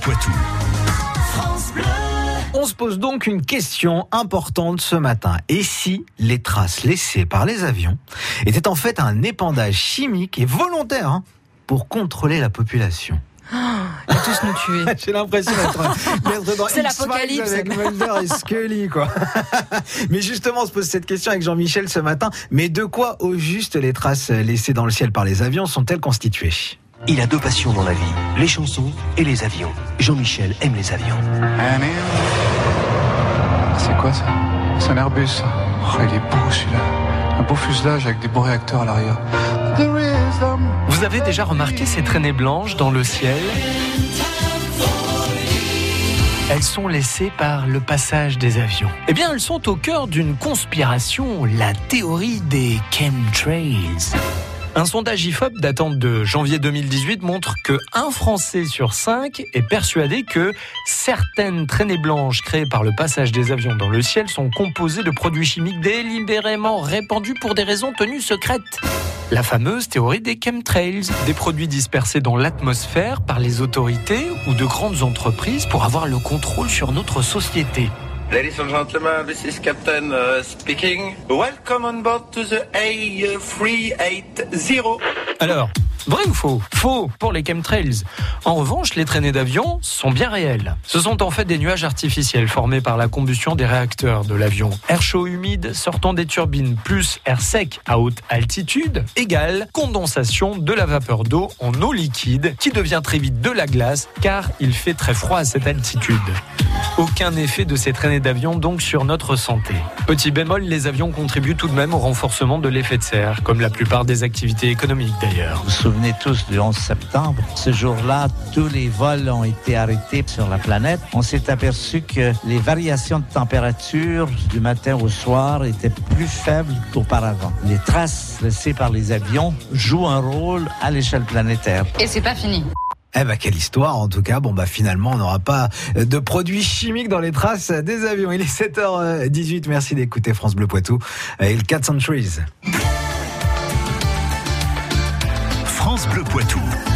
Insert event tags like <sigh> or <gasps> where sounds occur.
Poitou. On se pose donc une question importante ce matin. Et si les traces laissées par les avions étaient en fait un épandage chimique et volontaire hein, pour contrôler la population? <gasps> Ils vont tous nous tuer. <laughs> J'ai l'impression d'être <laughs> dans C'est l'apocalypse. avec Mulder et Scully, quoi. <laughs> Mais justement, on se pose cette question avec Jean-Michel ce matin. Mais de quoi, au juste, les traces laissées dans le ciel par les avions sont-elles constituées? Il a deux passions dans la vie, les chansons et les avions. Jean-Michel aime les avions. C'est quoi ça? C'est un Airbus. ça. Oh, il est beau celui-là. Un beau fuselage avec des beaux réacteurs à l'arrière. There is a- Vous avez déjà remarqué ces traînées blanches dans le ciel? Elles sont laissées par le passage des avions. Eh bien, elles sont au cœur d'une conspiration, la théorie des chemtrails. Un sondage IFOP datant de janvier 2018 montre que un Français sur cinq est persuadé que certaines traînées blanches créées par le passage des avions dans le ciel sont composées de produits chimiques délibérément répandus pour des raisons tenues secrètes. La fameuse théorie des chemtrails, des produits dispersés dans l'atmosphère par les autorités ou de grandes entreprises pour avoir le contrôle sur notre société. Ladies and gentlemen, this is Captain uh, speaking. Welcome on board to the A380. Alors, vrai ou faux? Faux pour les chemtrails. En revanche, les traînées d'avion sont bien réelles. Ce sont en fait des nuages artificiels formés par la combustion des réacteurs de l'avion. Air chaud humide sortant des turbines plus air sec à haute altitude égale condensation de la vapeur d'eau en eau liquide qui devient très vite de la glace car il fait très froid à cette altitude. Aucun effet de ces traînées d'avion donc sur notre santé. Petit bémol, les avions contribuent tout de même au renforcement de l'effet de serre, comme la plupart des activités économiques d'ailleurs. Vous vous souvenez tous du 11 septembre. Ce jour-là, tous les vols ont été arrêtés sur la planète. On s'est aperçu que les variations de température du matin au soir étaient plus faibles qu'auparavant. Les traces laissées par les avions jouent un rôle à l'échelle planétaire. Et c'est pas fini. Eh ben quelle histoire en tout cas. Bon bah finalement on n'aura pas de produits chimiques dans les traces des avions. Il est 7h18. Merci d'écouter France Bleu Poitou et le 4 Centuries. France Bleu Poitou.